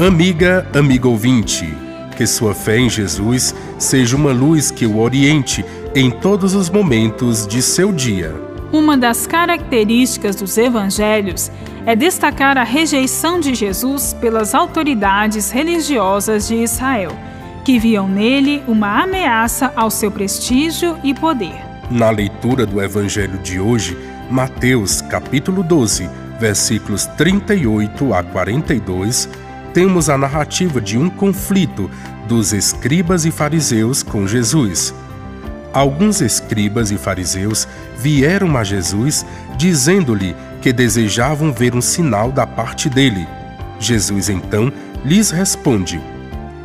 Amiga, amigo ouvinte, que sua fé em Jesus seja uma luz que o oriente em todos os momentos de seu dia. Uma das características dos evangelhos é destacar a rejeição de Jesus pelas autoridades religiosas de Israel, que viam nele uma ameaça ao seu prestígio e poder. Na leitura do evangelho de hoje, Mateus capítulo 12, versículos 38 a 42, temos a narrativa de um conflito dos escribas e fariseus com Jesus. Alguns escribas e fariseus vieram a Jesus dizendo-lhe que desejavam ver um sinal da parte dele. Jesus então lhes responde: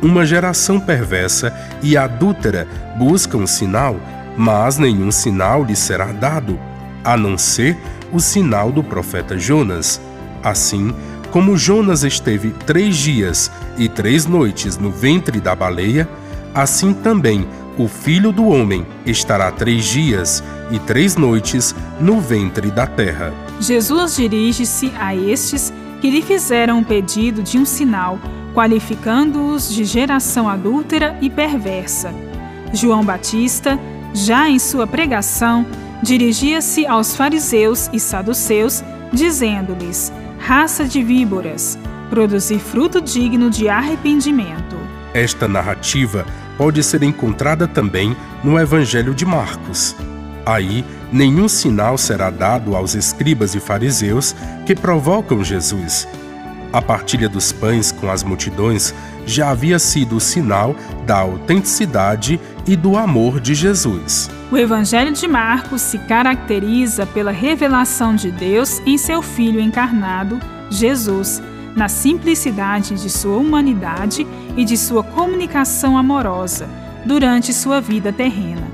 Uma geração perversa e adúltera busca um sinal, mas nenhum sinal lhe será dado, a não ser o sinal do profeta Jonas. Assim, como Jonas esteve três dias e três noites no ventre da baleia, assim também o filho do homem estará três dias e três noites no ventre da terra. Jesus dirige-se a estes que lhe fizeram um pedido de um sinal, qualificando-os de geração adúltera e perversa. João Batista, já em sua pregação, dirigia-se aos fariseus e saduceus, dizendo-lhes: raça de víboras, produzir fruto digno de arrependimento. Esta narrativa pode ser encontrada também no Evangelho de Marcos. Aí, nenhum sinal será dado aos escribas e fariseus que provocam Jesus. A partilha dos pães com as multidões já havia sido o sinal da autenticidade e do amor de Jesus. O Evangelho de Marcos se caracteriza pela revelação de Deus em seu Filho encarnado, Jesus, na simplicidade de sua humanidade e de sua comunicação amorosa durante sua vida terrena.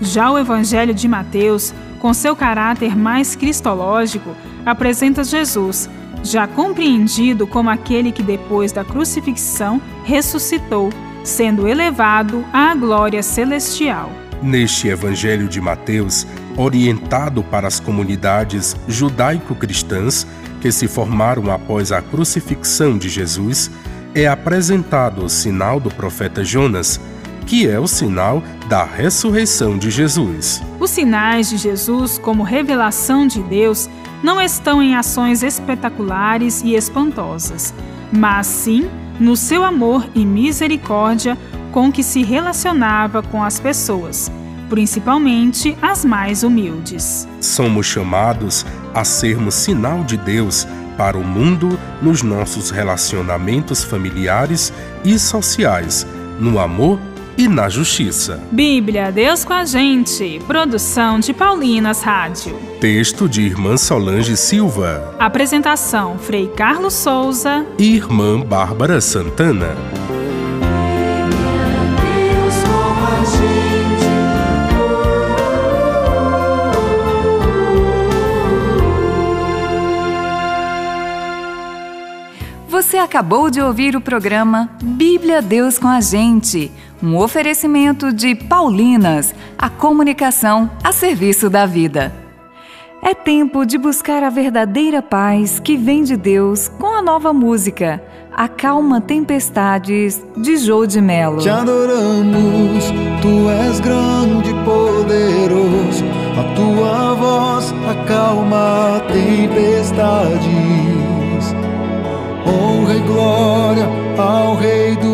Já o Evangelho de Mateus, com seu caráter mais cristológico, apresenta Jesus, já compreendido como aquele que depois da crucifixão ressuscitou, sendo elevado à glória celestial. Neste Evangelho de Mateus, orientado para as comunidades judaico-cristãs que se formaram após a crucifixão de Jesus, é apresentado o sinal do profeta Jonas, que é o sinal da ressurreição de Jesus. Os sinais de Jesus, como revelação de Deus, não estão em ações espetaculares e espantosas, mas sim no seu amor e misericórdia com que se relacionava com as pessoas, principalmente as mais humildes. Somos chamados a sermos sinal de Deus para o mundo nos nossos relacionamentos familiares e sociais, no amor e na justiça. Bíblia, Deus com a gente. Produção de Paulinas Rádio. Texto de Irmã Solange Silva. Apresentação: Frei Carlos Souza e Irmã Bárbara Santana. Você acabou de ouvir o programa Bíblia Deus com a Gente, um oferecimento de Paulinas, a comunicação a serviço da vida. É tempo de buscar a verdadeira paz que vem de Deus com a nova música Acalma Tempestades de Jô de Melo. Te adoramos, tu és grande e poderoso, a tua voz acalma a tempestade honra e glória ao Rei Reis.